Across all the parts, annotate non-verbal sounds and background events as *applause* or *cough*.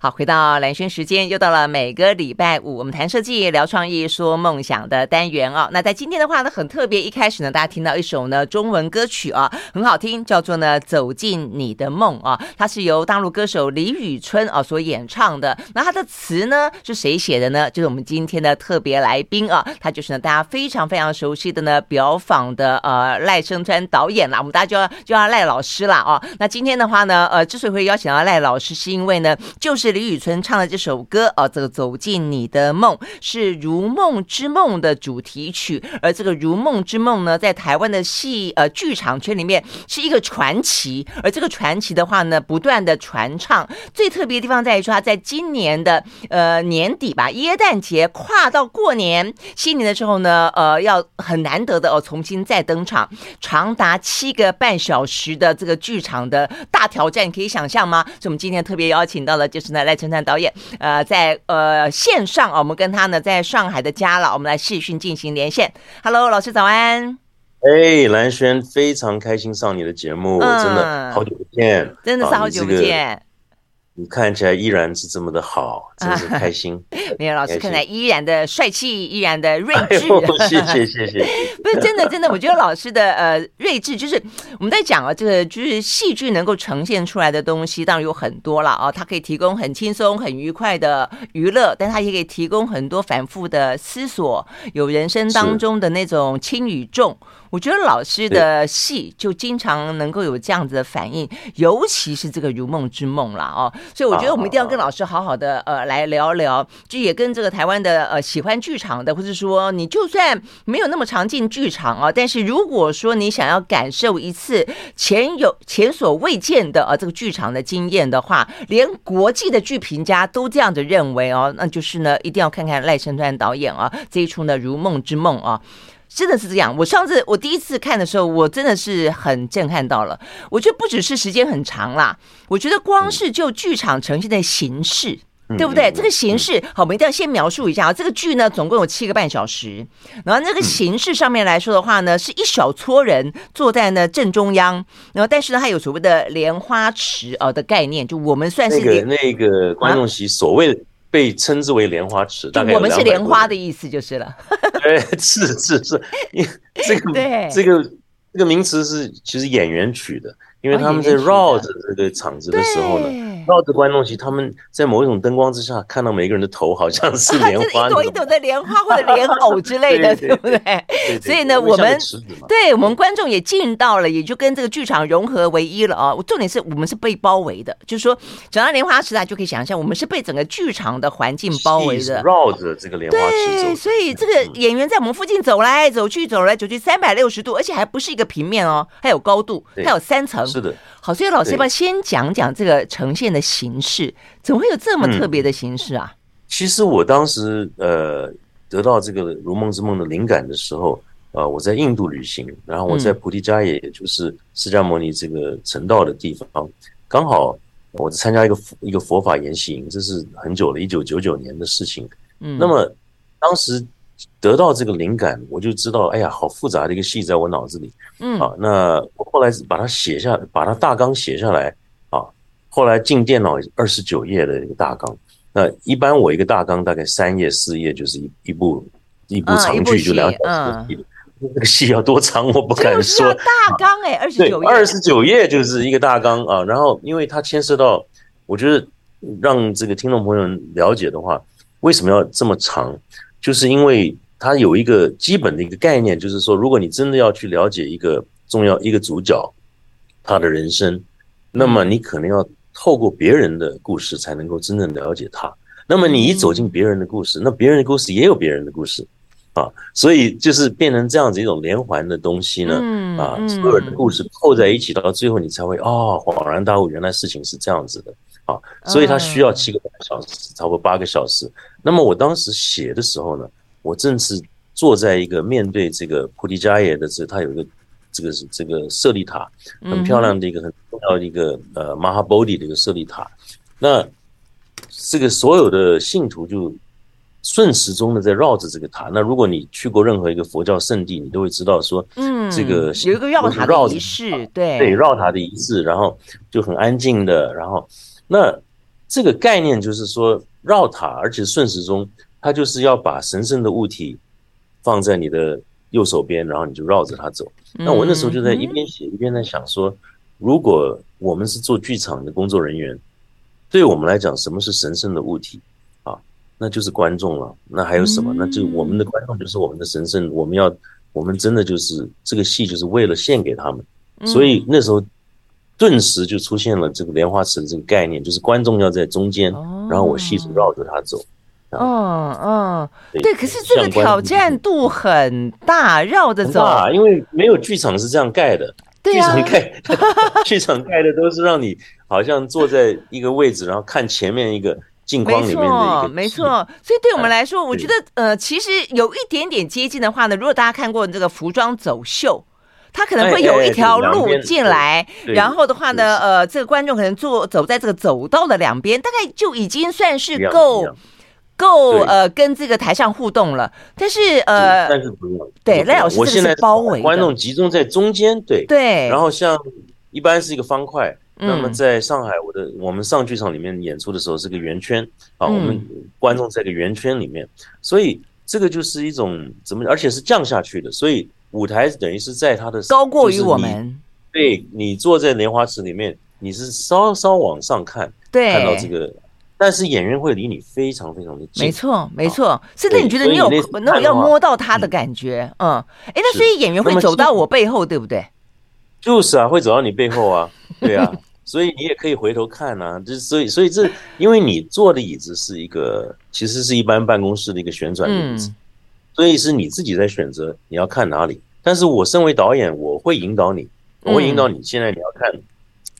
好，回到蓝轩时间，又到了每个礼拜五，我们谈设计、聊创意、说梦想的单元哦。那在今天的话呢，很特别，一开始呢，大家听到一首呢中文歌曲啊，很好听，叫做呢《走进你的梦》啊，它是由大陆歌手李宇春啊所演唱的。那它的词呢是谁写的呢？就是我们今天的特别来宾啊，他就是呢大家非常非常熟悉的呢表坊的呃赖声川导演啦。我们大家就要就要赖老师啦哦。那今天的话呢，呃，之所以会邀请到赖老师，是因为呢，就是。李宇春唱的这首歌啊，这个走进你的梦是《如梦之梦》的主题曲，而这个《如梦之梦》呢，在台湾的戏呃剧场圈里面是一个传奇，而这个传奇的话呢，不断的传唱。最特别的地方在于说，它在今年的呃年底吧，耶诞节跨到过年新年的时候呢，呃，要很难得的哦，重新再登场，长达七个半小时的这个剧场的大挑战，你可以想象吗？所以我们今天特别邀请到了，就是呢呢。赖成灿导演，呃，在呃线上，我们跟他呢在上海的家了，我们来视讯进行连线。Hello，老师早安。哎，蓝轩，非常开心上你的节目，嗯、真的好久不见，真的是好久不见。你看起来依然是这么的好，真是开心。*laughs* 没有老师看起来依然的帅气，依然的睿智。谢谢谢谢。不是真的真的，我觉得老师的呃睿智，就是我们在讲啊，这个就是戏剧能够呈现出来的东西，当然有很多了啊。它可以提供很轻松、很愉快的娱乐，但它也可以提供很多反复的思索，有人生当中的那种轻与重。我觉得老师的戏就经常能够有这样子的反应，尤其是这个《如梦之梦》啦哦。所以我觉得我们一定要跟老师好好的呃来聊聊，就也跟这个台湾的呃喜欢剧场的，或者说你就算没有那么常进剧场啊，但是如果说你想要感受一次前有前所未见的啊这个剧场的经验的话，连国际的剧评家都这样子认为哦，那就是呢一定要看看赖声川导演啊这一出呢《如梦之梦》啊。真的是这样。我上次我第一次看的时候，我真的是很震撼到了。我觉得不只是时间很长啦，我觉得光是就剧场呈现的形式，嗯、对不对？嗯、这个形式，好，我们一定要先描述一下啊。这个剧呢，总共有七个半小时。然后那个形式上面来说的话呢，是一小撮人坐在呢正中央。然后但是呢，它有所谓的莲花池啊的概念，就我们算是那个那个观众席所谓的。被称之为莲花池，大概我们是莲花的意思就是了。对，*laughs* 是是是，因为这个 *laughs* 对这个这个名词是其实演员取的，因为他们在绕着这个场子的时候呢。绕着观众席，他们在某一种灯光之下，看到每个人的头好像是莲花，啊、*laughs* 一朵一朵的莲花或者莲藕之类的，*laughs* 对不对？所以呢，我们对我们观众也进到了，也就跟这个剧场融合为一了啊。重点是我们是被包围的，就是说，讲到莲花池，大家就可以想象，我们是被整个剧场的环境包围的，绕着这个莲花池走。对，所以这个演员在我们附近走来走去，走来走去，三百六十度，而且还不是一个平面哦，还有高度，还有三层。是的。好，所以老师要不要先讲讲这个呈现的形式？怎么会有这么特别的形式啊？嗯、其实我当时呃得到这个《如梦之梦》的灵感的时候，呃，我在印度旅行，然后我在菩提迦耶，也就是释迦牟尼这个成道的地方，刚好我在参加一个一个佛法研习营，这是很久了，一九九九年的事情。嗯，那么当时。得到这个灵感，我就知道，哎呀，好复杂的一个戏在我脑子里。嗯，啊，那我后来把它写下，把它大纲写下来。啊，后来进电脑二十九页的一个大纲。那一般我一个大纲大概三页四页就是一一部一部长剧，就两小时。嗯，那个戏要多长我不敢说。大纲哎，二十九页，二十九页就是一个大纲啊。然后因为它牵涉到，我觉得让这个听众朋友们了解的话，为什么要这么长？就是因为它有一个基本的一个概念，就是说，如果你真的要去了解一个重要一个主角他的人生，那么你可能要透过别人的故事才能够真正了解他。那么你一走进别人的故事，那别人的故事也有别人的故事啊，所以就是变成这样子一种连环的东西呢。啊，所有的故事扣在一起，到最后你才会哦，恍然大悟，原来事情是这样子的。啊，所以它需要七个半小时，差不多八个小时。那么我当时写的时候呢，我正是坐在一个面对这个菩提迦耶的这，它有一个这个是这个舍利塔，很漂亮的一个很重要的一个呃玛哈波提的一个舍利塔。那这个所有的信徒就顺时钟的在绕着这个塔。那如果你去过任何一个佛教圣地，你都会知道说，嗯，这个有一个绕塔的仪式，对对，绕塔的仪式，然后就很安静的，然后。那这个概念就是说绕塔，而且顺时钟，它就是要把神圣的物体放在你的右手边，然后你就绕着它走。那我那时候就在一边写一边在想说，如果我们是做剧场的工作人员，对我们来讲，什么是神圣的物体啊？那就是观众了。那还有什么？那就我们的观众就是我们的神圣，我们要，我们真的就是这个戏就是为了献给他们。所以那时候顿时就出现了这个莲花池的这个概念，就是观众要在中间，然后我戏是绕着他走。嗯嗯，对。可是这个挑战度很大，绕着走。因为没有剧场是这样盖的。剧场盖，*laughs* 剧场盖的都是让你好像坐在一个位置，然后看前面一个镜框里面的一个。没错，所以对我们来说，我觉得呃，其实有一点点接近的话呢，如果大家看过这个服装走秀，它可能会有一条路进来，然后的话呢，呃，这个观众可能坐走在这个走道的两边，大概就已经算是够。够呃，跟这个台上互动了，但是呃，但是不用对赖老师，这个是包围观众集中在中间，对。对。然后像一般是一个方块，那么在上海，我的我们上剧场里面演出的时候是个圆圈啊，我们观众在个圆圈里面，所以这个就是一种怎么，而且是降下去的，所以舞台等于是在它的高过于我们，对，你坐在莲花池里面，你是稍稍往上看，对，看到这个。但是演员会离你非常非常的近，没错没错，甚至你觉得你有那种要摸到他的感觉，嗯，哎，那所以演员会走到我背后，对不对？就是啊，会走到你背后啊，*laughs* 对啊，所以你也可以回头看啊，就是所以所以这因为你坐的椅子是一个其实是一般办公室的一个旋转的椅子，所以是你自己在选择你要看哪里。但是我身为导演，我会引导你，我会引导你。现在你要看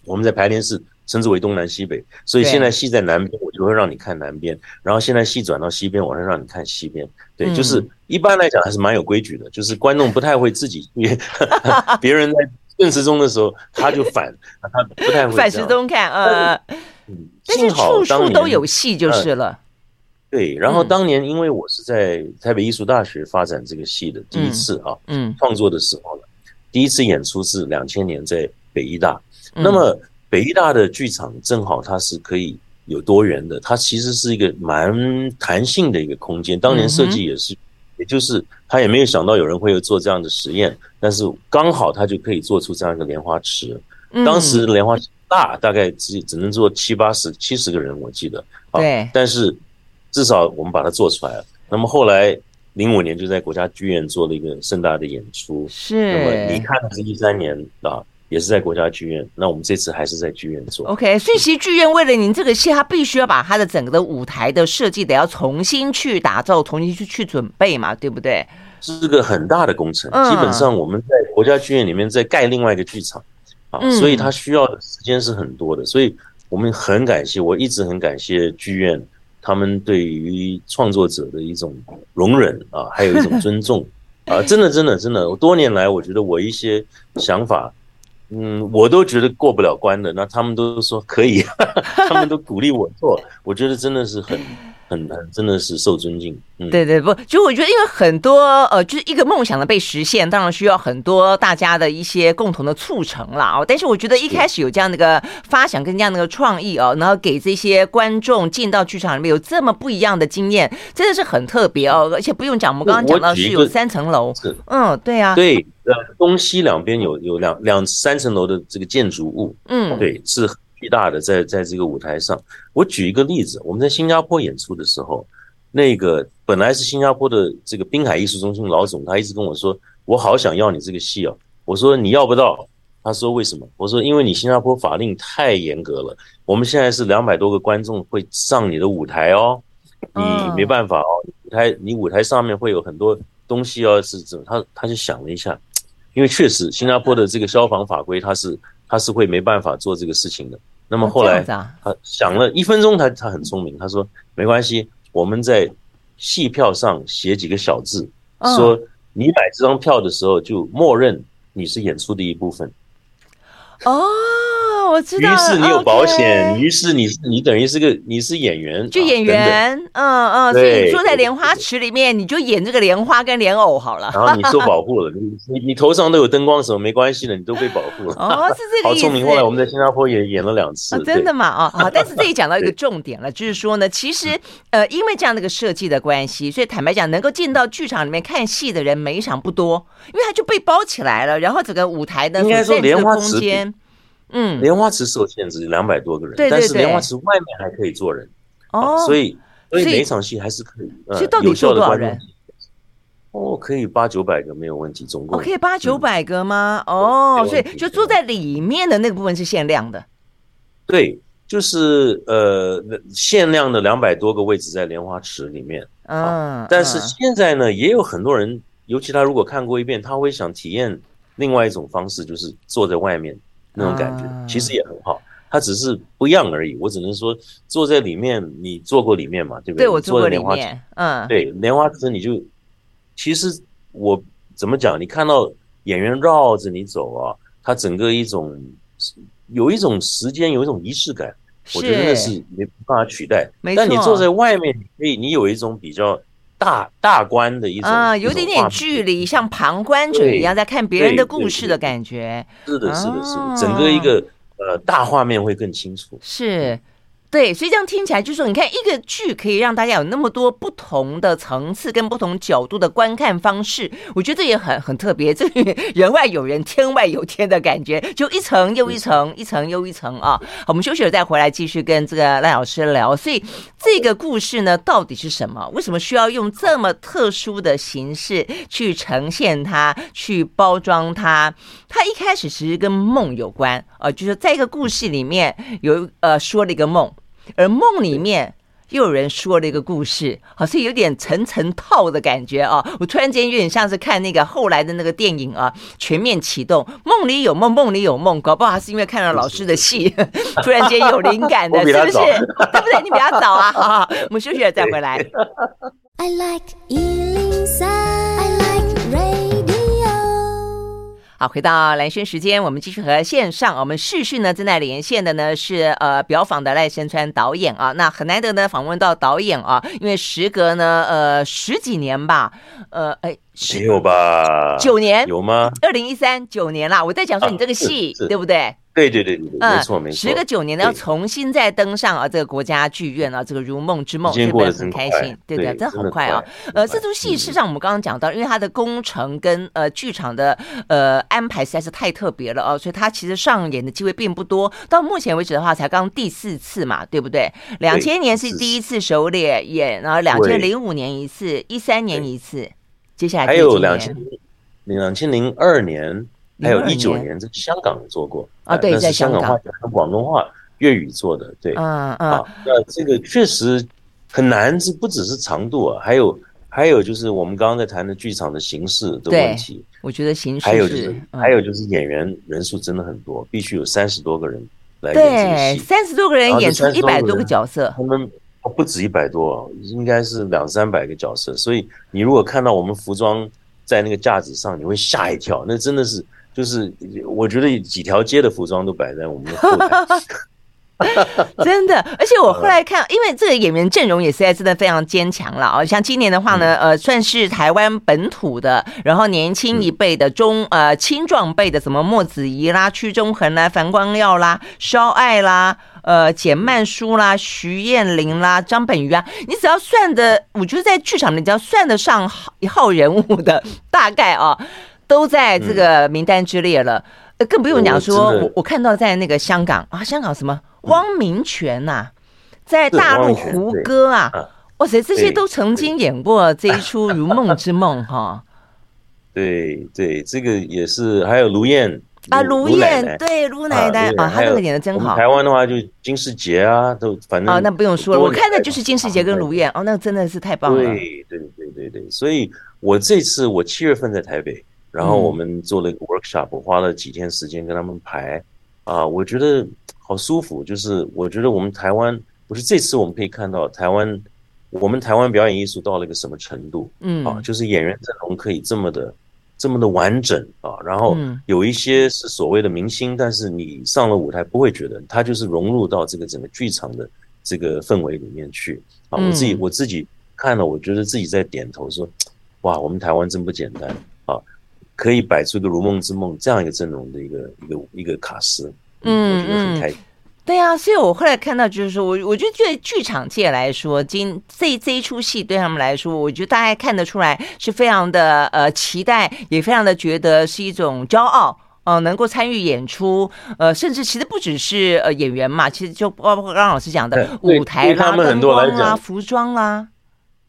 我们在排练室。称之为东南西北，所以现在戏在南边，我就会让你看南边；然后现在戏转到西边，我会让你看西边。对，就是一般来讲还是蛮有规矩的，就是观众不太会自己约，*laughs* 别人在顺时钟的时候他就反，他不太会反时钟看。呃，幸好当年都有戏就是了。对，然后当年因为我是在台北艺术大学发展这个戏的第一次啊，嗯，创作的时候呢，第一次演出是两千年在北艺大，那么。北艺大的剧场正好它是可以有多元的，它其实是一个蛮弹性的一个空间。当年设计也是，也就是他也没有想到有人会有做这样的实验，但是刚好他就可以做出这样一个莲花池。当时莲花池大，大概只只能坐七八十、七十个人，我记得。对。但是至少我们把它做出来了。那么后来零五年就在国家剧院做了一个盛大的演出。是。那么你看是一三年啊。也是在国家剧院，那我们这次还是在剧院做。OK，所以其实剧院为了您这个戏，它必须要把它的整个的舞台的设计得要重新去打造，重新去去准备嘛，对不对？是个很大的工程。嗯、基本上我们在国家剧院里面在盖另外一个剧场啊，嗯、所以它需要的时间是很多的。所以我们很感谢，我一直很感谢剧院他们对于创作者的一种容忍啊，还有一种尊重啊，真的真的真的，多年来我觉得我一些想法。嗯，我都觉得过不了关的，那他们都说可以，*laughs* 他们都鼓励我做，我觉得真的是很。很很真的是受尊敬，嗯，对对不，就我觉得因为很多呃，就是一个梦想的被实现，当然需要很多大家的一些共同的促成了哦。但是我觉得一开始有这样的一个发想跟这样的一个创意哦，然后给这些观众进到剧场里面有这么不一样的经验，真的是很特别哦。而且不用讲，我们刚刚讲到是有三层楼，是嗯，对啊，对，呃，东西两边有有两两三层楼的这个建筑物，嗯，对，是。巨大的在在这个舞台上，我举一个例子，我们在新加坡演出的时候，那个本来是新加坡的这个滨海艺术中心老总，他一直跟我说，我好想要你这个戏哦。我说你要不到，他说为什么？我说因为你新加坡法令太严格了，我们现在是两百多个观众会上你的舞台哦，你没办法哦，舞台你舞台上面会有很多东西哦，是怎么？他他就想了一下，因为确实新加坡的这个消防法规它是。他是会没办法做这个事情的。那么后来他想了一分钟，他他很聪明，他说没关系，我们在戏票上写几个小字，说你买这张票的时候就默认你是演出的一部分。哦，哦，我知道。于是你有保险，于是你你等于是个你是演员，就演员，嗯嗯，所以你坐在莲花池里面，你就演这个莲花跟莲藕好了。然后你受保 *laughs* 护了，你你你头上都有灯光什么没关系的，你都被保护了。哦，是这 *laughs* 个意思。好聪明。后来我们在新加坡也演了两次。哦、真的吗？啊啊！但是这里讲到一个重点了，就是说呢，其实呃，因为这样的一个设计的关系，所以坦白讲，能够进到剧场里面看戏的人每一场不多，因为他就被包起来了，然后整个舞台呢，应该说莲花空间。嗯，莲花池受限制两百多个人，对对对，但是莲花池外面还可以坐人哦，所以所以每一场戏还是可以。所以到底坐多少人？哦，可以八九百个没有问题，总共。可以八九百个吗？哦，所以就坐在里面的那个部分是限量的。对，就是呃限量的两百多个位置在莲花池里面。嗯，但是现在呢，也有很多人，尤其他如果看过一遍，他会想体验另外一种方式，就是坐在外面。那种感觉其实也很好，它只是不一样而已。我只能说，坐在里面，你坐过里面嘛，对不对？对，我坐过里面。嗯，对，莲花池你就，其实我怎么讲？你看到演员绕着你走啊，它整个一种有一种时间，有一种仪式感，我觉得那是没办法取代。但你坐在外面，你可以，你有一种比较。大大观的一种啊，有点点距离，像旁观者一样在看别人的故事的感觉。是的，是的，是的，整个一个呃大画面会更清楚。是。对，所以这样听起来就是说，你看一个剧可以让大家有那么多不同的层次跟不同角度的观看方式，我觉得这也很很特别，这 *laughs* 人外有人，天外有天的感觉，就一层又一层，一层又一层啊。我们休息了再回来继续跟这个赖老师聊。所以这个故事呢，到底是什么？为什么需要用这么特殊的形式去呈现它，去包装它？它一开始其实跟梦有关啊，就是在一个故事里面有呃说了一个梦。而梦里面又有人说了一个故事，好像有点层层套的感觉啊！我突然间有点像是看那个后来的那个电影啊，《全面启动》，梦里有梦，梦里有梦，搞不好还是因为看了老师的戏，*laughs* 突然间有灵感的，是不是？对不对？你比较早啊！好好，我们休息了再回来。I like 好，回到蓝轩时间，我们继续和线上我们视讯呢正在连线的呢是呃表访的赖声川导演啊，那很难得呢访问到导演啊，因为时隔呢呃十几年吧，呃哎。没有吧？九年有吗？二零一三九年啦，我在讲说你这个戏，对不对？对对对对对，没错没错。时隔九年呢，要重新再登上啊这个国家剧院啊，这个《如梦之梦》，是不是很开心？对对，真的好快啊！呃，这出戏事实上我们刚刚讲到，因为它的工程跟呃剧场的呃安排实在是太特别了哦，所以它其实上演的机会并不多。到目前为止的话，才刚第四次嘛，对不对？两千年是第一次首演演，然后两千零五年一次，一三年一次。接下来还有两千两千零二年，还有一九年在香港做过啊，对，在香港话讲广东话粤语做的，对，嗯嗯，那这个确实很难，这不只是长度啊，还有还有就是我们刚刚在谈的剧场的形式的问题，我觉得形式还有就是还有就是演员人数真的很多，必须有三十多个人来演这戏，三十多个人演出一百多个角色，他们。不止一百多，应该是两三百个角色。所以你如果看到我们服装在那个架子上，你会吓一跳。那真的是，就是我觉得几条街的服装都摆在我们的后台。*laughs* 真的，而且我后来看，因为这个演员阵容也实在真的非常坚强了啊。像今年的话呢，呃，算是台湾本土的，然后年轻一辈的中呃青壮辈的，什么莫子仪啦、屈中恒啦、樊光耀啦、肖爱啦。呃，简曼书啦，徐艳玲啦，张本鱼啊，你只要算的，我觉得在剧场里只要算得上一号人物的，大概啊，都在这个名单之列了。呃，更不用讲说，我我看到在那个香港啊，香港什么汪明荃呐，在大陆胡歌啊，哇塞，这些都曾经演过这一出《如梦之梦》*laughs* 哈。对对，这个也是，还有卢燕。啊，卢燕对卢奶奶啊，她那个演的真好。台湾的话就金士杰啊，都反正啊，那不用说了，我看的就是金士杰跟卢燕哦，那真的是太棒了。对对对对对，所以我这次我七月份在台北，然后我们做了一个 workshop，我花了几天时间跟他们排啊，我觉得好舒服。就是我觉得我们台湾不是这次我们可以看到台湾，我们台湾表演艺术到了一个什么程度？嗯，啊，就是演员阵容可以这么的。这么的完整啊，然后有一些是所谓的明星，但是你上了舞台不会觉得他就是融入到这个整个剧场的这个氛围里面去啊。我自己我自己看了，我觉得自己在点头说，哇，我们台湾真不简单啊，可以摆出一个《如梦之梦》这样一个阵容的一个一个一个卡司，嗯，我觉得很开心。对啊，所以我后来看到，就是说我我觉得对剧场界来说，今这这一出戏对他们来说，我觉得大家看得出来是非常的呃期待，也非常的觉得是一种骄傲，呃，能够参与演出，呃，甚至其实不只是呃演员嘛，其实就包括刚刚老师讲的舞台啦、灯光啦、服装啦。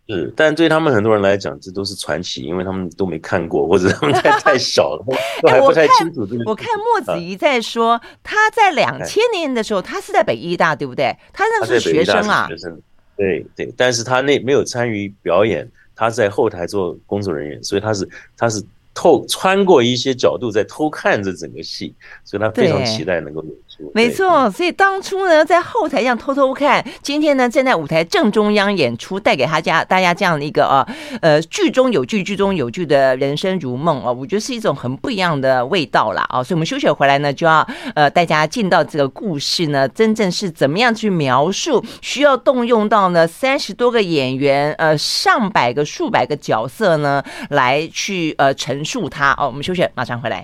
是，但对他们很多人来讲，这都是传奇，因为他们都没看过，或者他们太太小了，*laughs* 都还不太清楚这个。我看莫子仪在说，啊、他在两千年的时候，他是在北医大，对不对？他那是学生啊。学生，对对，但是他那没有参与表演，他在后台做工作人员，所以他是他是。透穿过一些角度在偷看这整个戏，所以他非常期待能够演出。没错，所以当初呢，在后台这样偷偷看，今天呢站在舞台正中央演出，带给他家大家这样的一个啊呃剧中有剧，剧中有剧的人生如梦啊，我觉得是一种很不一样的味道啦啊。所以我们休息回来呢，就要呃大家进到这个故事呢，真正是怎么样去描述，需要动用到呢三十多个演员呃上百个数百个角色呢来去呃陈述。助他哦，我们休息，马上回来。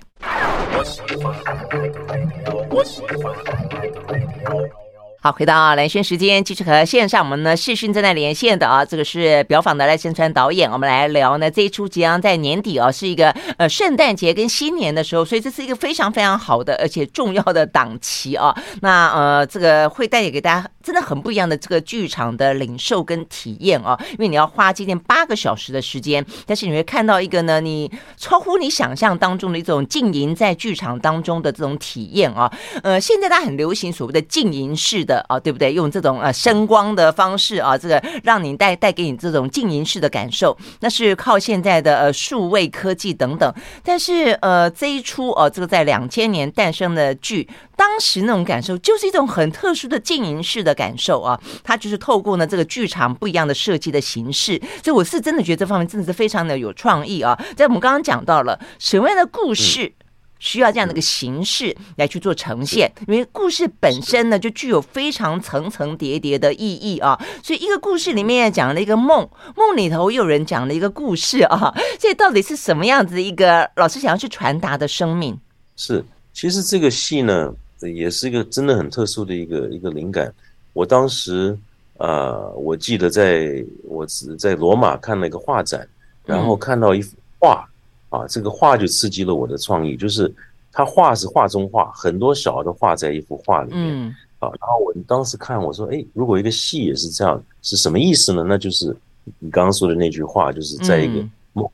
我喜欢。好，回到蓝轩时间，继续和线上我们呢视讯正在连线的啊，这个是表坊的赖声川导演，我们来聊呢这一出即将在年底啊，是一个呃圣诞节跟新年的时候，所以这是一个非常非常好的而且重要的档期啊。那呃这个会带给大家真的很不一样的这个剧场的领受跟体验啊，因为你要花今天八个小时的时间，但是你会看到一个呢你超乎你想象当中的一种浸淫在剧场当中的这种体验啊。呃，现在大家很流行所谓的浸淫式的。啊，对不对？用这种呃声光的方式啊，这个让你带带给你这种静音式的感受，那是靠现在的呃数位科技等等。但是呃这一出哦、这个在两千年诞生的剧，当时那种感受就是一种很特殊的静音式的感受啊。它就是透过呢这个剧场不一样的设计的形式，所以我是真的觉得这方面真的是非常的有创意啊。在我们刚刚讲到了什么样的故事。需要这样的一个形式来去做呈现，因为故事本身呢就具有非常层层叠叠的意义啊。所以一个故事里面讲了一个梦，梦里头又有人讲了一个故事啊。*laughs* 这到底是什么样子的一个老师想要去传达的生命？是，其实这个戏呢也是一个真的很特殊的一个一个灵感。我当时啊、呃，我记得在我只在罗马看了一个画展，然后看到一幅画。嗯啊，这个画就刺激了我的创意，就是他画是画中画，很多小的画在一幅画里面。嗯，啊，然后我当时看我说，哎，如果一个戏也是这样，是什么意思呢？那就是你刚刚说的那句话，就是在一个梦，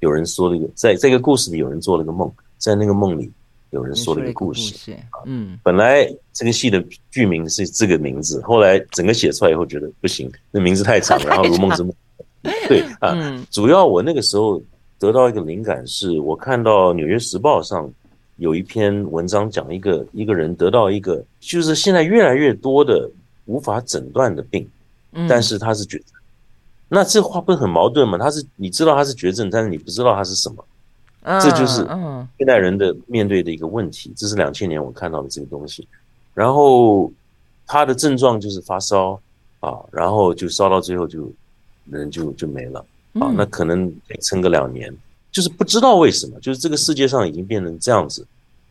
有人说了一个，在这个故事里有人做了个梦，在那个梦里有人说了一个故事。嗯，本来这个戏的剧名是这个名字，后来整个写出来以后觉得不行，那名字太长，*laughs* 然后如梦之梦。对 *laughs* 啊，主要我那个时候。得到一个灵感，是我看到《纽约时报》上有一篇文章，讲一个一个人得到一个，就是现在越来越多的无法诊断的病，但是他是绝症。那这话不是很矛盾吗？他是你知道他是绝症，但是你不知道他是什么，这就是现代人的面对的一个问题。这是两千年我看到的这个东西。然后他的症状就是发烧啊，然后就烧到最后就人就就没了。啊，那可能得撑个两年，就是不知道为什么，就是这个世界上已经变成这样子。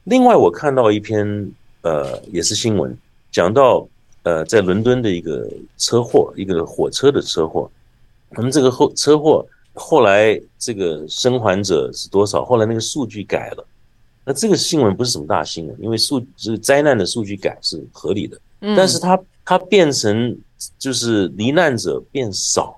另外，我看到一篇呃，也是新闻，讲到呃，在伦敦的一个车祸，一个火车的车祸。我们这个后车祸后来这个生还者是多少？后来那个数据改了。那这个新闻不是什么大新闻，因为数这个灾难的数据改是合理的，但是它它变成就是罹难者变少。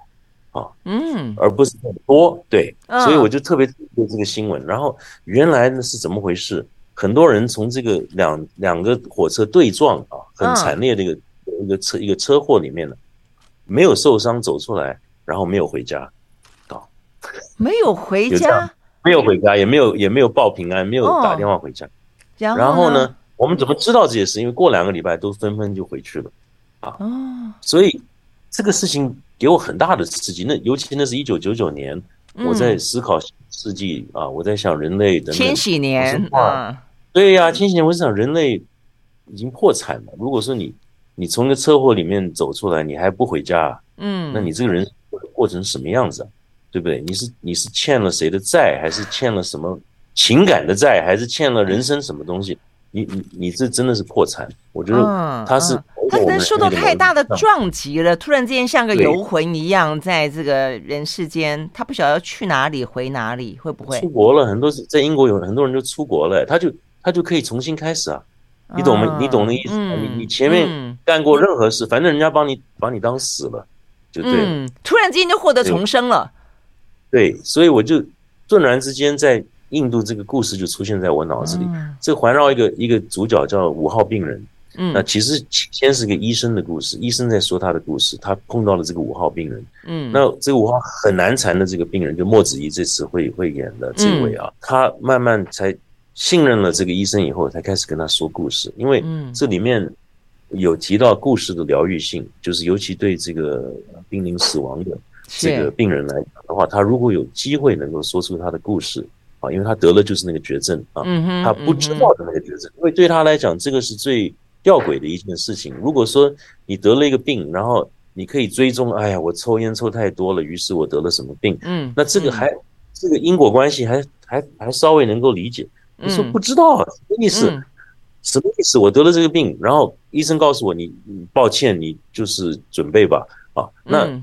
啊，嗯，而不是很多，对，所以我就特别对这个新闻。然后原来呢是怎么回事？很多人从这个两两个火车对撞啊，很惨烈的一个一个车一个车祸里面呢，没有受伤走出来，然后没有回家，啊，没有回家，没有回家，也没有也没有报平安，没有打电话回家。然后呢，我们怎么知道这些事？因为过两个礼拜都纷纷就回去了，啊，所以这个事情。给我很大的刺激，那尤其那是一九九九年我在思考世纪啊，我在想人类的千禧年啊，对呀，千禧年，我是想人类已经破产了。如果说你你从一个车祸里面走出来，你还不回家，嗯，那你这个人过成什么样子啊？对不对？你是你是欠了谁的债，还是欠了什么情感的债，还是欠了人生什么东西？你你你这真的是破产。我觉得他是、他可能受到太大的撞击了，突然之间像个游魂一样，在这个人世间，他不晓得要去哪里，回哪里，会不会出国了？很多在英国有很多人就出国了，他就他就可以重新开始啊。你懂吗？嗯、你懂那意思你你前面干过任何事，反正人家帮你把你当死了，就对了、嗯。突然之间就获得重生了。对，所以我就顿然之间在印度这个故事就出现在我脑子里。嗯、这环绕一个一个主角叫五号病人。嗯，那其实先是个医生的故事，医生在说他的故事，他碰到了这个五号病人。嗯，那这个五号很难缠的这个病人，就莫子仪这次会会演的这位啊，嗯、他慢慢才信任了这个医生以后，才开始跟他说故事。因为这里面有提到故事的疗愈性，就是尤其对这个濒临死亡的。这个病人来讲的话，他如果有机会能够说出他的故事啊，因为他得了就是那个绝症啊，他不知道的那个绝症，因为对他来讲，这个是最吊诡的一件事情。如果说你得了一个病，然后你可以追踪，哎呀，我抽烟抽太多了，于是我得了什么病，嗯，那这个还这个因果关系还还还稍微能够理解。你说不知道什么意思？什么意思？我得了这个病，然后医生告诉我，你抱歉，你就是准备吧，啊，那。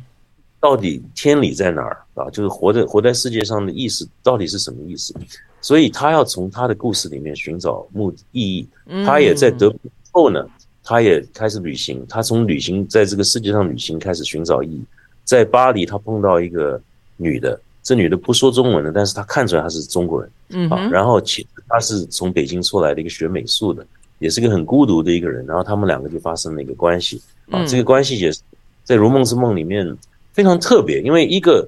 到底天理在哪儿啊？就是活在活在世界上的意思到底是什么意思？所以他要从他的故事里面寻找目的意义。他也在得病后呢，他也开始旅行。他从旅行在这个世界上旅行开始寻找意义。在巴黎，他碰到一个女的，这女的不说中文的，但是他看出来她是中国人。嗯啊，然后其实她是从北京出来的一个学美术的，也是个很孤独的一个人。然后他们两个就发生了一个关系啊，这个关系也是在《如梦之梦》里面。非常特别，因为一个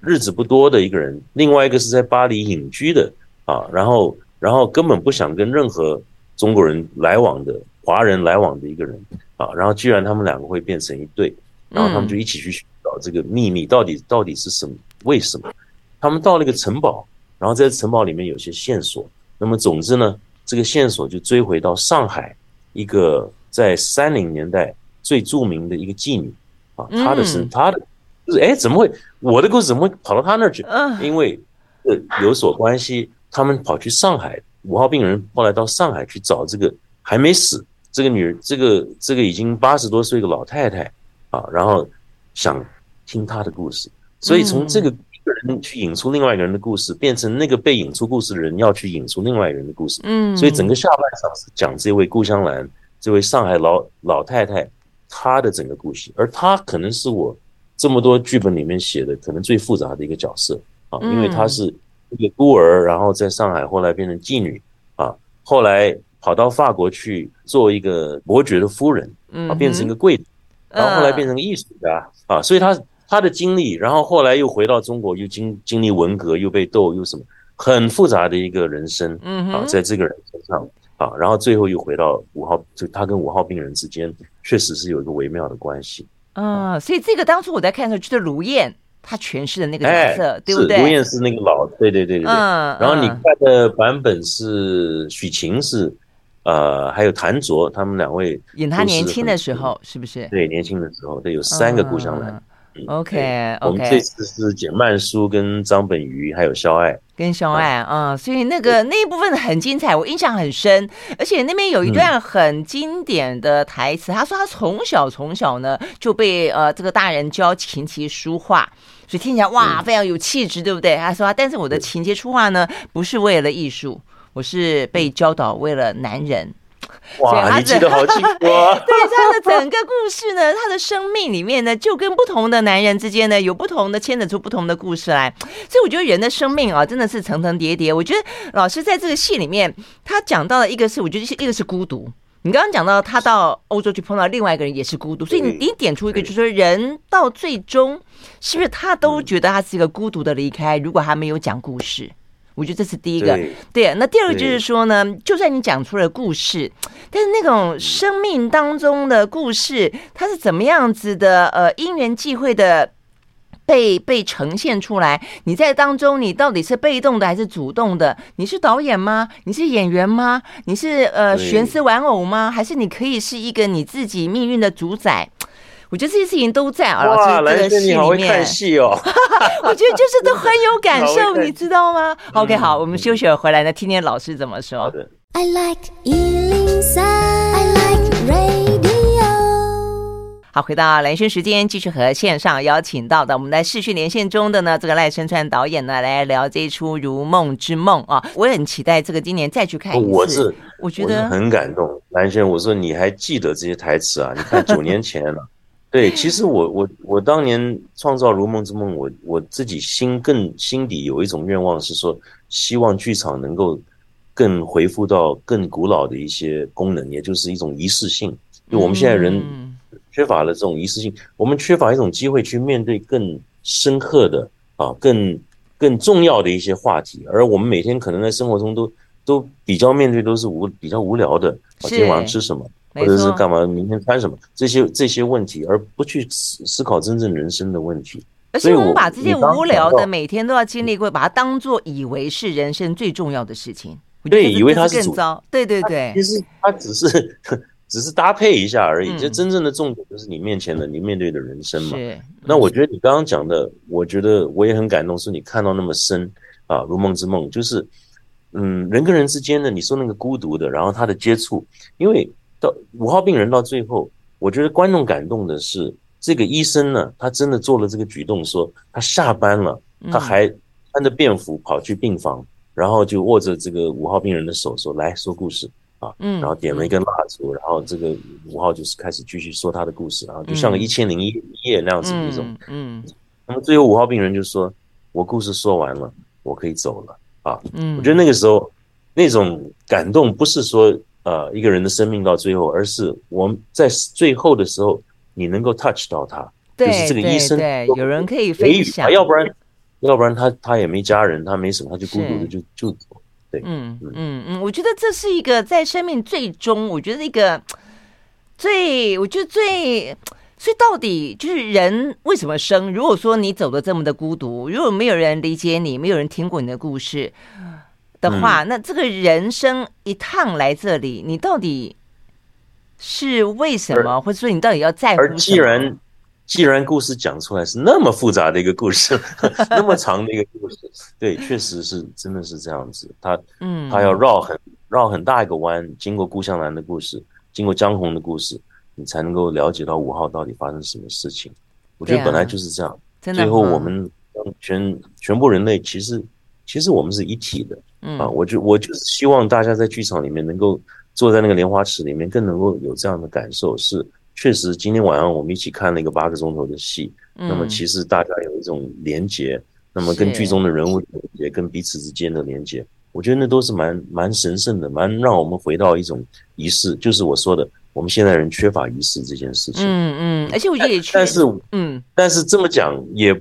日子不多的一个人，另外一个是在巴黎隐居的啊，然后然后根本不想跟任何中国人来往的华人来往的一个人啊，然后居然他们两个会变成一对，然后他们就一起去寻找这个秘密到底到底是什么？为什么？他们到了一个城堡，然后在城堡里面有些线索。那么总之呢，这个线索就追回到上海一个在三零年代最著名的一个妓女。啊，她的身她的，就是哎，怎么会我的故事怎么会跑到她那儿去？因为呃有所关系，他们跑去上海，五号病人后来到上海去找这个还没死这个女人，这个这个已经八十多岁的老太太啊，然后想听她的故事，所以从这个一个人去引出另外一个人的故事，变成那个被引出故事的人要去引出另外一个人的故事。嗯，所以整个下半场是讲这位顾香兰，这位上海老老太太。她的整个故事，而她可能是我这么多剧本里面写的可能最复杂的一个角色啊，因为她是一个孤儿，然后在上海后来变成妓女啊，后来跑到法国去做一个伯爵的夫人啊，变成一个贵族，然后后来变成艺术家啊，所以他他的经历，然后后来又回到中国，又经经历文革，又被斗，又什么很复杂的一个人生啊，在这个人身上。啊，然后最后又回到五号，就他跟五号病人之间确实是有一个微妙的关系。嗯，所以这个当初我在看的时候，觉得卢燕他诠释的那个角色，对不对？卢燕是那个老，对对对对对。嗯。然后你看的版本是许晴是，呃，还有谭卓他们两位演他年轻的时候，是不是？对，年轻的时候，对，有三个故乡来。OK，OK，我们这次是简曼书跟张本鱼还有肖爱。跟肖爱啊，所以那个那一部分很精彩，我印象很深。而且那边有一段很经典的台词，他说他从小从小呢就被呃这个大人教琴棋书画，所以听起来哇非常有气质，对不对？他说，但是我的情节出画呢不是为了艺术，我是被教导为了男人。哇，你记得好清楚啊！*laughs* 对他的整个故事呢，他的生命里面呢，就跟不同的男人之间呢，有不同的牵扯出不同的故事来。所以我觉得人的生命啊，真的是层层叠叠。我觉得老师在这个戏里面，他讲到了一个是，我觉得一个是孤独。你刚刚讲到他到欧洲去碰到另外一个人也是孤独，所以你你点出一个，就是说人到最终是不是他都觉得他是一个孤独的离开？如果他没有讲故事。我觉得这是第一个，对，对。那第二个就是说呢，就算你讲出了故事，但是那种生命当中的故事，它是怎么样子的？呃，因缘际会的被被呈现出来，你在当中，你到底是被动的还是主动的？你是导演吗？你是演员吗？你是呃悬丝玩偶吗？还是你可以是一个你自己命运的主宰？我觉得这些事情都在啊，老师这个戏里面。戏哦！*laughs* 我觉得就是都很有 *laughs* 感受，你知道吗？OK，好，我们休息了回来呢，听听老师怎么说。好的。I like 好，回到蓝轩时间，继续和线上邀请到的我们在视讯连线中的呢，这个赖声川导演呢，来聊这一出《如梦之梦》啊，我也很期待这个今年再去看一次。我是，我觉得我很感动。蓝轩，我说你还记得这些台词啊？*laughs* 你看九年前了。对，其实我我我当年创造《如梦之梦》，我我自己心更心底有一种愿望是说，希望剧场能够更恢复到更古老的一些功能，也就是一种仪式性。就我们现在人。嗯缺乏了这种一次性，我们缺乏一种机会去面对更深刻的啊，更更重要的一些话题。而我们每天可能在生活中都都比较面对都是无比较无聊的，啊，今天晚上吃什么，或者是干嘛，明天穿什么这些这些问题，而不去思思考真正人生的问题。而且我们把这些无聊的每天都要经历过，把它当做以为是人生最重要的事情。对，以为它是更糟。对对对，其实它只是。只是搭配一下而已，这真正的重点就是你面前的、你面对的人生嘛。那我觉得你刚刚讲的，我觉得我也很感动，是你看到那么深啊，如梦之梦，就是嗯，人跟人之间的，你说那个孤独的，然后他的接触，因为到五号病人到最后，我觉得观众感动的是这个医生呢，他真的做了这个举动，说他下班了，他还穿着便服跑去病房，然后就握着这个五号病人的手说：“来说故事。”嗯，然后点了一根蜡烛，然后这个五号就是开始继续说他的故事，然后就像个一千零一夜那样子的一种，嗯，那么最后五号病人就说：“我故事说完了，我可以走了。”啊，嗯，我觉得那个时候那种感动不是说呃一个人的生命到最后，而是我们在最后的时候你能够 touch 到他，就是这个医生，对，有人可以分享，要不然要不然他他也没家人，他没什么，他就孤独的就就走。嗯嗯嗯，我觉得这是一个在生命最终，我觉得一个最，我觉得最，所以到底就是人为什么生？如果说你走的这么的孤独，如果没有人理解你，没有人听过你的故事的话，那这个人生一趟来这里，你到底是为什么？或者说你到底要在乎什么？而既然既然故事讲出来是那么复杂的一个故事，*laughs* 那么长的一个故事，对，确实是真的是这样子。他，嗯，他要绕很绕很大一个弯，经过顾向南的故事，经过江红的故事，你才能够了解到五号到底发生什么事情。我觉得本来就是这样。最后我们全全部人类其实其实我们是一体的。嗯啊，我就我就是希望大家在剧场里面能够坐在那个莲花池里面，更能够有这样的感受是。确实，今天晚上我们一起看了一个八个钟头的戏，嗯、那么其实大家有一种连结，那么跟剧中的人物也跟彼此之间的连结，我觉得那都是蛮蛮神圣的，蛮让我们回到一种仪式，就是我说的，我们现代人缺乏仪式这件事情。嗯嗯，而且我觉得也缺，但是嗯，但是这么讲也，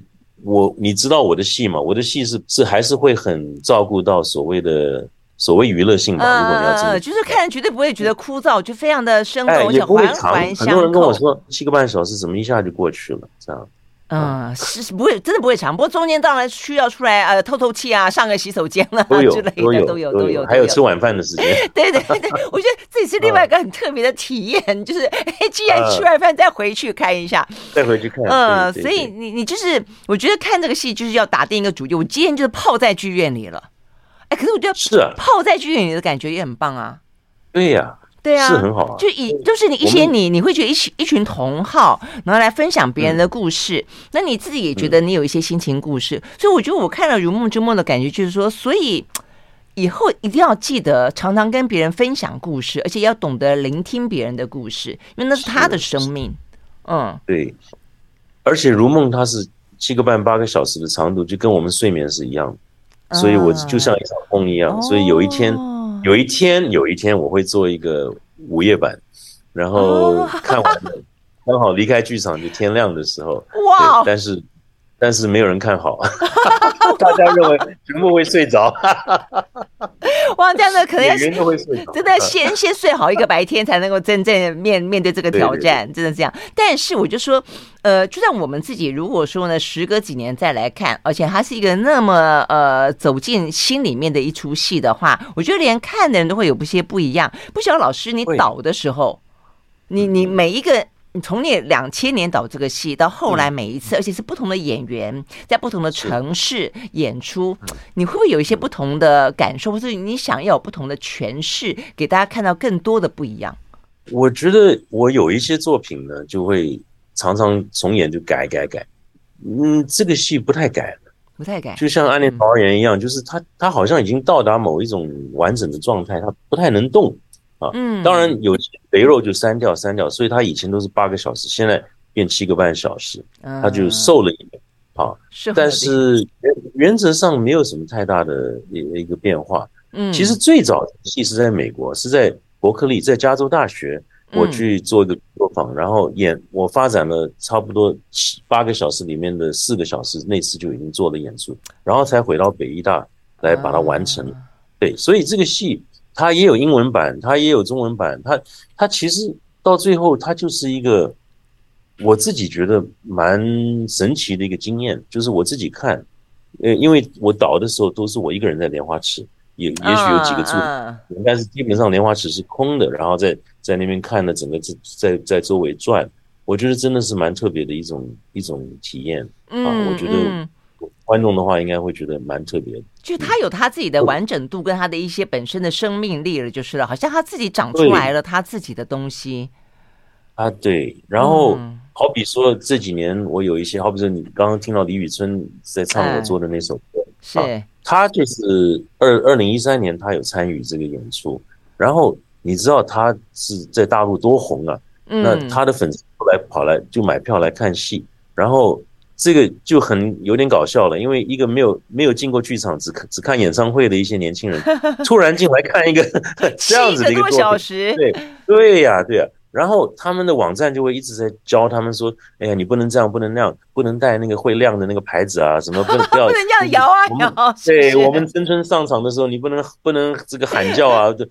我你知道我的戏嘛？我的戏是是还是会很照顾到所谓的。所谓娱乐性吧，如果你要这么，就是看人绝对不会觉得枯燥，就非常的生动，而且环环相扣。很多人跟我说，七个半小时怎么一下就过去了？这样，嗯，是不会，真的不会长。不过中间当然需要出来呃透透气啊，上个洗手间啊之类的，都有都有都有，还有吃晚饭的时间。*laughs* 对对对，我觉得这也是另外一个很特别的体验，就是哎，既然吃完饭再回去看一下，再回去看。嗯，所以你你就是，我觉得看这个戏就是要打定一个主意，我今天就是泡在剧院里了。可是我觉得是啊，泡在剧院里的感觉也很棒啊。对呀，对啊，是很好啊。就以就是你一些你你会觉得一群一群同好，然后来分享别人的故事，那你自己也觉得你有一些心情故事。所以我觉得我看了《如梦之梦》的感觉就是说，所以以后一定要记得常常跟别人分享故事，而且要懂得聆听别人的故事，因为那是他的生命。嗯，对。而且《如梦》它是七个半八个小时的长度，就跟我们睡眠是一样的。所以我就像一场梦一样，所以有一天，有一天，有一天我会做一个午夜版，然后看完了，刚好离开剧场就天亮的时候，*laughs* 哇！但是但是没有人看好，*laughs* 大家认为全部会睡着。*laughs* 哇，这样子可能要真的先先睡好一个白天，才能够真正面面对这个挑战，真的这样。但是我就说，呃，就算我们自己，如果说呢，时隔几年再来看，而且它是一个那么呃走进心里面的一出戏的话，我觉得连看的人都会有一些不一样。不晓得老师你导的时候，你你每一个。你从你两千年导这个戏到后来每一次，而且是不同的演员在不同的城市演出，你会不会有一些不同的感受，或者你想要有不同的诠释，给大家看到更多的不一样？我觉得我有一些作品呢，就会常常重演就改改改。嗯，这个戏不太改了，不太改，就像《暗恋桃源》一样，就是他他好像已经到达某一种完整的状态，他不太能动。嗯，当然有肥肉就删掉删掉，所以他以前都是八个小时，现在变七个半小时，他就瘦了一点啊。是，但是原原则上没有什么太大的一一个变化。嗯，其实最早的戏是在美国，是在伯克利，在加州大学，我去做一个作坊，然后演，我发展了差不多七八个小时里面的四个小时，那次就已经做了演出，然后才回到北医大来把它完成。对，所以这个戏。它也有英文版，它也有中文版，它它其实到最后，它就是一个我自己觉得蛮神奇的一个经验，就是我自己看，呃，因为我导的时候都是我一个人在莲花池，也也许有几个助理，但是基本上莲花池是空的，然后在在那边看的整个在在在周围转，我觉得真的是蛮特别的一种一种体验啊，我觉得。观众的话应该会觉得蛮特别的，就他有他自己的完整度跟他的一些本身的生命力了，就是了，好像他自己长出来了他自己的东西。啊，对。然后好比说这几年我有一些，好比说你刚刚听到李宇春在唱我做的那首歌，是，他就是二二零一三年他有参与这个演出，然后你知道他是在大陆多红啊，那他的粉丝后来跑来就买票来看戏，然后。这个就很有点搞笑了，因为一个没有没有进过剧场，只看只看演唱会的一些年轻人，*laughs* 突然进来看一个 *laughs* 这样子的一个小时。对对呀对呀，然后他们的网站就会一直在教他们说，哎呀，你不能这样，不能那样，不能带那个会亮的那个牌子啊，什么不能不要 *laughs* 不能这样摇啊摇，对我们真春上场的时候，你不能不能这个喊叫啊，对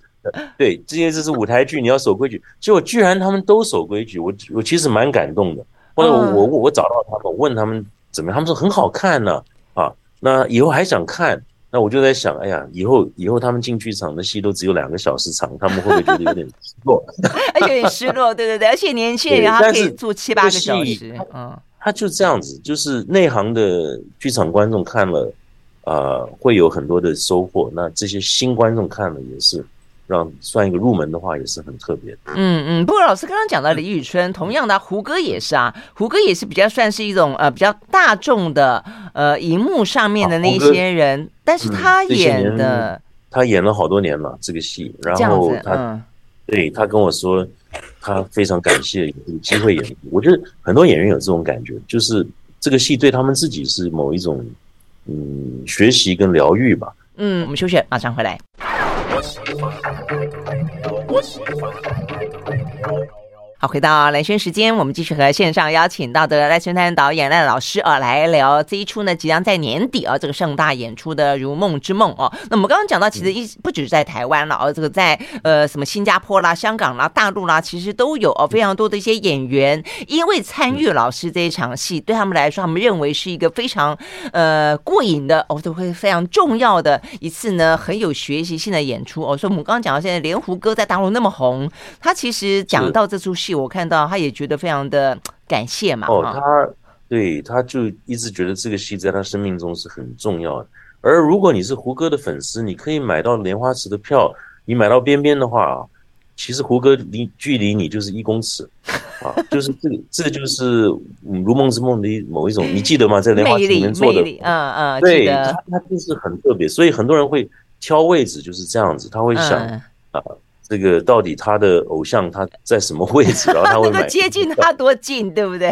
对，这些这是舞台剧，你要守规矩，结果居然他们都守规矩，我我其实蛮感动的。后来我我我找到他们，问他们怎么样，他们说很好看呢，啊，那以后还想看，那我就在想，哎呀，以后以后他们进剧场的戏都只有两个小时长，他们会不会觉得有点失落？*laughs* 有点失落，对对对，而且年轻人他可以做七八个小时，嗯，他就这样子，就是内行的剧场观众看了，呃，会有很多的收获，那这些新观众看了也是。让算一个入门的话，也是很特别的。嗯嗯，不过老师刚刚讲到李宇春，同样的胡歌也是啊，胡歌也是比较算是一种呃比较大众的呃荧幕上面的那些人，但是他演的，他演了好多年了这个戏，然后他对他跟我说，他非常感谢有机会演。我觉得很多演员有这种感觉，就是这个戏对他们自己是某一种嗯学习跟疗愈吧。嗯，我们休息，马上回来。我喜欢爱的美妙，我喜欢爱的美妙。好，回到蓝轩时间，我们继续和线上邀请到的赖声川导演赖老师啊来聊这一出呢，即将在年底啊这个盛大演出的《如梦之梦》哦。那我们刚刚讲到，其实一不只是在台湾了哦，这个在呃什么新加坡啦、香港啦、大陆啦，其实都有哦非常多的一些演员，因为参与老师这一场戏，对他们来说，他们认为是一个非常呃过瘾的哦，都会非常重要的一次呢，很有学习性的演出哦。所以我们刚刚讲到现在，连胡歌在大陆那么红，他其实讲到这出戏。我看到他也觉得非常的感谢嘛。哦，他对他就一直觉得这个戏在他生命中是很重要的。而如果你是胡歌的粉丝，你可以买到莲花池的票，你买到边边的话啊，其实胡歌离距离你就是一公尺啊，就是这个这个就是《如梦之梦》的某一种，你记得吗？在莲花池里面做的，嗯嗯，对，他他就是很特别，所以很多人会挑位置就是这样子，他会想啊。这个到底他的偶像他在什么位置？*laughs* 然后他会买接近他多近，对不对？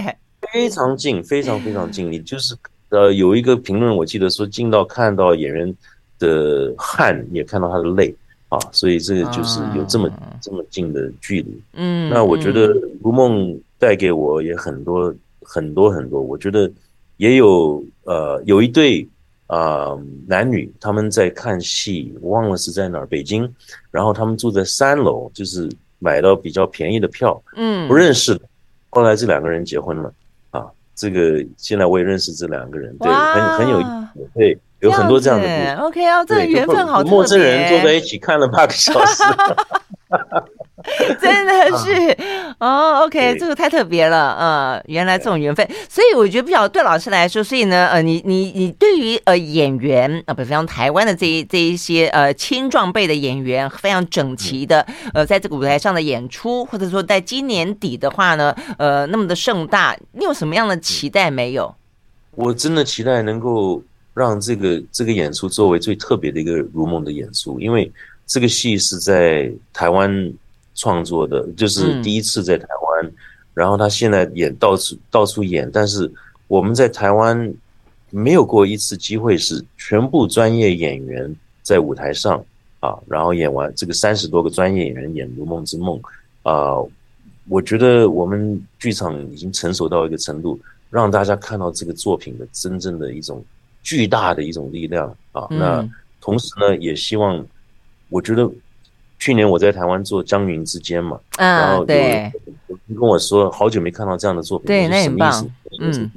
非常近，非常非常近。你就是呃，有一个评论，我记得说近到看到演员的汗，也看到他的泪啊，所以这个就是有这么、啊、这么近的距离。嗯，那我觉得《如梦》带给我也很多很多很多。我觉得也有呃，有一对啊、呃、男女他们在看戏，我忘了是在哪儿，北京，然后他们住在三楼，就是买到比较便宜的票，嗯，不认识的，后来这两个人结婚了啊，这个现在我也认识这两个人，对，很很有意思，对。有很多这样的故事，OK 啊，这个缘分好特别。陌生人坐在一起看了半个小时 *laughs* *laughs* 真的是哦，OK，这个太特别了，呃，原来这种缘分，所以我觉得不晓得对老师来说，所以呢，呃，你你你对于呃演员啊，比方台湾的这一这一些呃青壮辈的演员，非常整齐的呃，在这个舞台上的演出，或者说在今年底的话呢，呃，那么的盛大，你有什么样的期待没有？我真的期待能够。让这个这个演出作为最特别的一个如梦的演出，因为这个戏是在台湾创作的，就是第一次在台湾，嗯、然后他现在演到处到处演，但是我们在台湾没有过一次机会是全部专业演员在舞台上啊，然后演完这个三十多个专业演员演《如梦之梦》啊，我觉得我们剧场已经成熟到一个程度，让大家看到这个作品的真正的一种。巨大的一种力量啊！那同时呢，也希望，我觉得去年我在台湾做《江云之间》嘛，然后对，跟我说好久没看到这样的作品，对，那什么意思？嗯，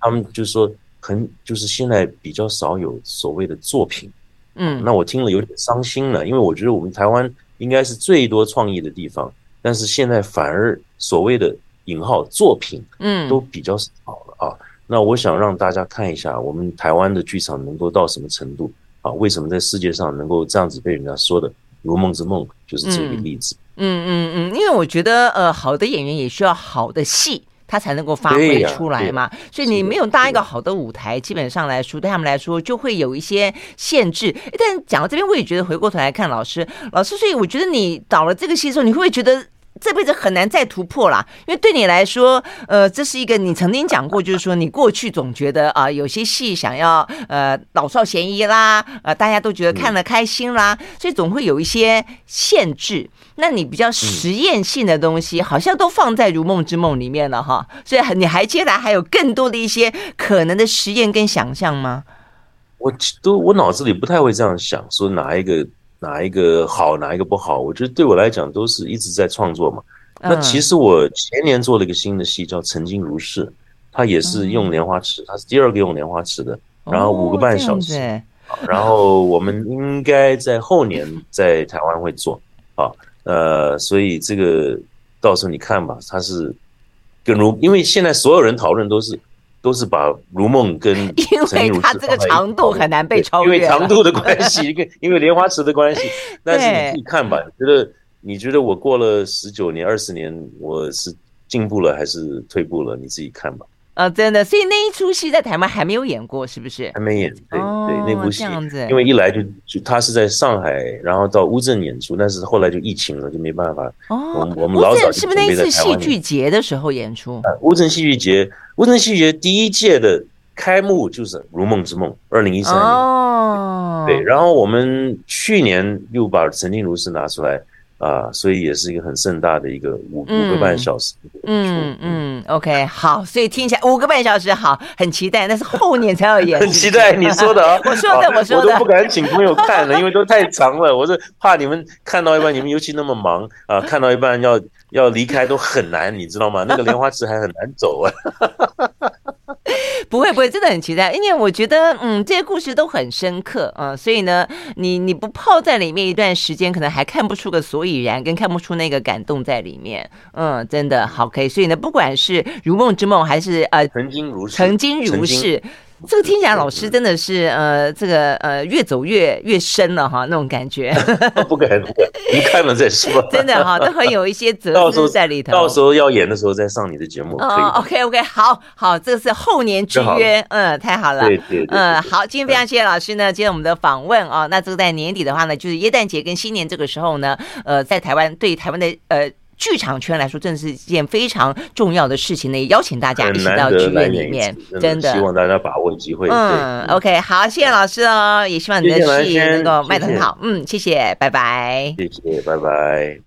他们就说很就是现在比较少有所谓的作品，嗯，那我听了有点伤心了，因为我觉得我们台湾应该是最多创意的地方，但是现在反而所谓的引号作品，嗯，都比较少了啊。那我想让大家看一下，我们台湾的剧场能够到什么程度啊？为什么在世界上能够这样子被人家说的如梦之梦，就是这个例子。嗯嗯嗯，因为我觉得呃，好的演员也需要好的戏，他才能够发挥出来嘛。所以你没有搭一个好的舞台，基本上来说对他们来说就会有一些限制。但讲到这边，我也觉得回过头来看老师，老师，所以我觉得你导了这个戏的时候，你会不会觉得？这辈子很难再突破啦，因为对你来说，呃，这是一个你曾经讲过，就是说你过去总觉得啊、呃，有些戏想要呃老少咸宜啦，呃，大家都觉得看了开心啦，所以总会有一些限制。那你比较实验性的东西，好像都放在《如梦之梦》里面了哈，所以你还接下来还有更多的一些可能的实验跟想象吗？我都我脑子里不太会这样想，说哪一个。哪一个好，哪一个不好？我觉得对我来讲都是一直在创作嘛。那其实我前年做了一个新的戏，叫《曾经如是》，它也是用莲花池，它是第二个用莲花池的，然后五个半小时。然后我们应该在后年在台湾会做啊，呃，所以这个到时候你看吧，它是更如，因为现在所有人讨论都是。都是把如梦跟 *laughs* 因为它这个长度很难被超越，因为长度的关系，跟 *laughs* 因为莲花池的关系。但是你自己看吧，你觉得你觉得我过了十九年、二十年，我是进步了还是退步了？你自己看吧。啊，真的，所以那一出戏在台湾还没有演过，是不是？还没演，对、哦、对，那部戏，因为一来就就他是在上海，然后到乌镇演出，但是后来就疫情了，就没办法。哦，我们我们老早是不是那一次戏剧节的时候演出？啊，乌镇戏剧节，乌镇戏剧节第一届的开幕就是《如梦之梦》，二零一三年。哦，对，然后我们去年又把《曾经如是》拿出来。啊，所以也是一个很盛大的一个五、嗯、五个半小时。嗯嗯，OK，好，所以听起来五个半小时好，很期待。那是后年才要演，*laughs* 很期待你说的啊，*laughs* 我说的，我说的，我都不敢请朋友看了，因为都太长了。我是怕你们看到一半，你们尤其那么忙啊，看到一半要要离开都很难，你知道吗？那个莲花池还很难走啊。*laughs* 不会不会，真的很期待，因为我觉得，嗯，这些故事都很深刻啊、呃，所以呢，你你不泡在里面一段时间，可能还看不出个所以然，跟看不出那个感动在里面，嗯，真的好可以，所以呢，不管是如梦之梦，还是呃，曾经如是，曾经如是。这个听起来，老师真的是呃，这个呃，越走越越深了哈，那种感觉。不 *laughs* 敢不敢，你看了再说。*laughs* 真的哈，都很有一些哲思 *laughs* 在里头。到时候要演的时候再上你的节目。哦，OK OK，好好，这个是后年之约，嗯，太好了。对对对。嗯，好，今天非常谢谢老师呢，接受我们的访问啊。那这个在年底的话呢，就是耶诞节跟新年这个时候呢，呃，在台湾对台湾的呃。剧场圈来说，真的是一件非常重要的事情呢。也邀请大家一起到剧院里面，真的希望大家把握机会。嗯，OK，好，谢谢老师哦，也希望你的戏能够卖得很好。嗯，谢谢，拜拜。谢谢，拜拜。